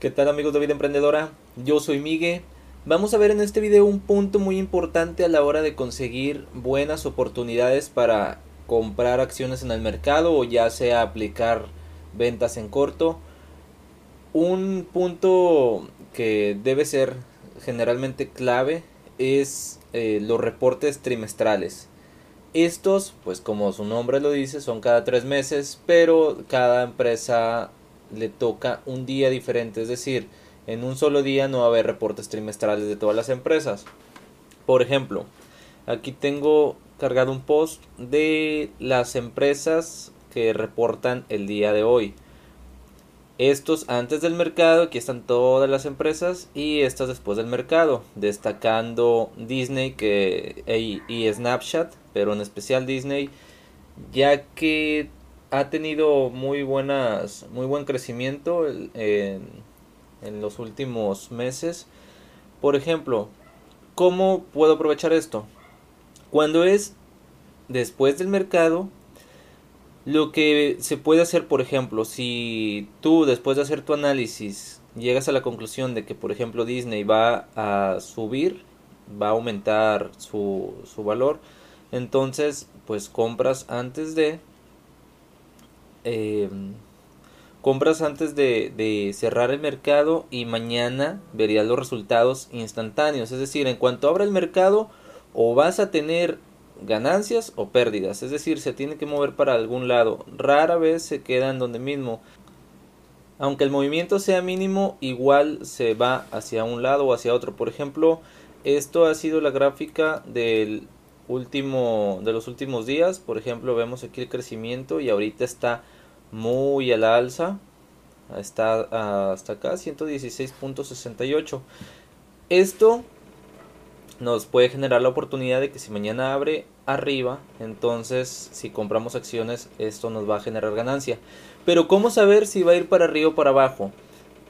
¿Qué tal amigos de Vida Emprendedora? Yo soy Miguel. Vamos a ver en este video un punto muy importante a la hora de conseguir buenas oportunidades para comprar acciones en el mercado o ya sea aplicar ventas en corto. Un punto que debe ser generalmente clave es eh, los reportes trimestrales. Estos, pues como su nombre lo dice, son cada tres meses, pero cada empresa le toca un día diferente, es decir, en un solo día no va a haber reportes trimestrales de todas las empresas. Por ejemplo, aquí tengo cargado un post de las empresas que reportan el día de hoy. Estos antes del mercado, aquí están todas las empresas y estas después del mercado, destacando Disney que, y, Snapchat, pero en especial Disney, ya que ha tenido muy buenas, muy buen crecimiento en, en los últimos meses. Por ejemplo, ¿cómo puedo aprovechar esto? Cuando es después del mercado, lo que se puede hacer, por ejemplo, si tú después de hacer tu análisis llegas a la conclusión de que, por ejemplo, Disney va a subir, va a aumentar su, su valor, entonces pues compras antes de... Em, compras antes de, de, cerrar el mercado y mañana verías los resultados instantáneos. Es decir, en cuanto abra el mercado o vas a tener ganancias o pérdidas, es decir, se tiene que mover para algún lado, rara vez se queda en donde mismo. Aunque el movimiento sea mínimo, igual se va hacia un lado o hacia otro. Por ejemplo, esto ha sido la gráfica del último de los últimos días. Por ejemplo, vemos aquí el crecimiento y ahorita está muy a la alza. Está hasta acá 116.68. Esto nos puede generar la oportunidad de que si mañana abre arriba, entonces si compramos acciones esto nos va a generar ganancia. Pero ¿cómo saber si va a ir para arriba o para abajo?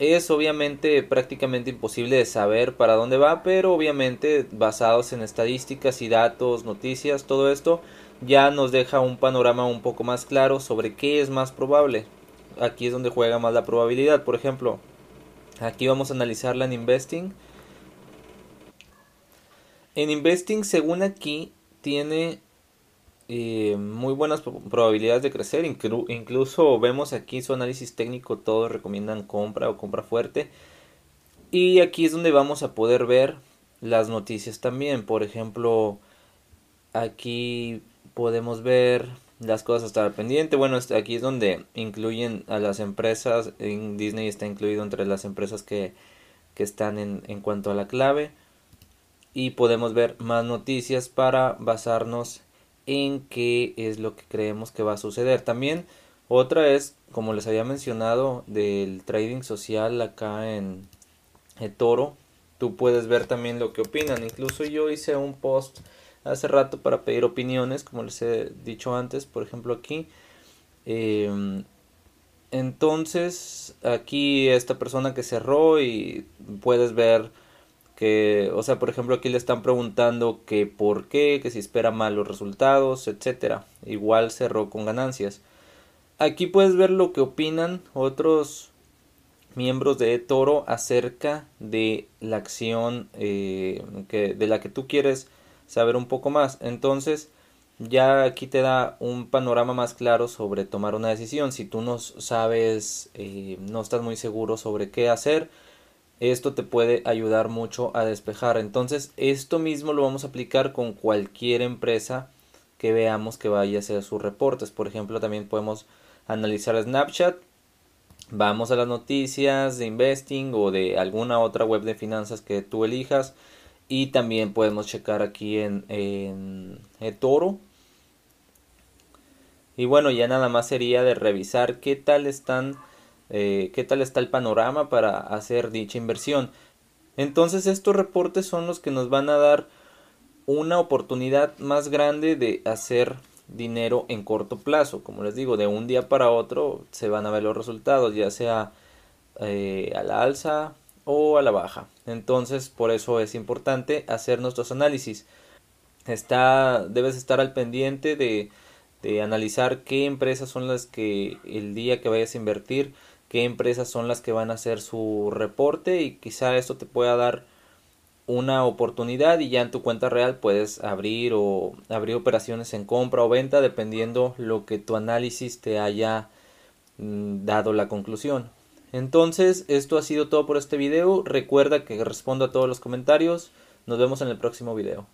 Es obviamente prácticamente imposible de saber para dónde va, pero obviamente basados en estadísticas y datos, noticias, todo esto ya nos deja un panorama un poco más claro sobre qué es más probable. Aquí es donde juega más la probabilidad, por ejemplo. Aquí vamos a analizarla en Investing en Investing, según aquí, tiene eh, muy buenas probabilidades de crecer. incluso vemos aquí su análisis técnico, todos recomiendan compra o compra fuerte. Y aquí es donde vamos a poder ver las noticias también. Por ejemplo, aquí podemos ver las cosas a estar pendiente. Bueno, este, aquí es donde incluyen a las empresas. En Disney está incluido entre las empresas que, que están en, en cuanto a la clave y podemos ver más noticias para basarnos en qué es lo que creemos que va a suceder. También otra es, como les había mencionado, del trading social acá en Toro. Tú puedes ver también lo que opinan. Incluso yo hice un post hace rato para pedir opiniones, como les he dicho antes, por ejemplo aquí. Em, entonces, aquí esta persona que cerró y puedes ver que, o sea, por ejemplo, aquí le están preguntando que por qué, que si espera mal los resultados, etcétera. Igual cerró con ganancias. Aquí puedes ver lo que opinan otros miembros de Toro acerca de la acción eh, que, de la que tú quieres saber un poco más. Entonces, ya aquí te da un panorama más claro sobre tomar una decisión. Si tú no sabes, eh, no estás muy seguro sobre qué hacer, esto te puede ayudar mucho a despejar. Entonces, esto mismo lo vamos a aplicar con cualquier empresa que veamos que vaya a hacer sus reportes. Por ejemplo, también podemos analizar Snapchat. Vamos a las noticias de investing o de alguna otra web de finanzas que tú elijas. Y también podemos checar aquí en, en eToro. Y bueno, ya nada más sería de revisar qué tal están eh, qué tal está el panorama para hacer dicha inversión. Entonces estos reportes son los que nos van a dar una oportunidad más grande de hacer dinero en corto plazo. Como les digo, de un día para otro se van a ver los resultados, ya sea eh, a la alza o a la baja. Entonces, por eso es importante hacer nuestros análisis. Está, debes estar al pendiente de, de analizar qué empresas son las que el día que vayas a invertir qué empresas son las que van a hacer su reporte y quizá esto te pueda dar una oportunidad y ya en tu cuenta real puedes abrir o abrir operaciones en compra o venta dependiendo lo que tu análisis te haya mm, dado la conclusión. Entonces, esto ha sido todo por este video. Recuerda que respondo a todos los comentarios. Nos vemos en el próximo video.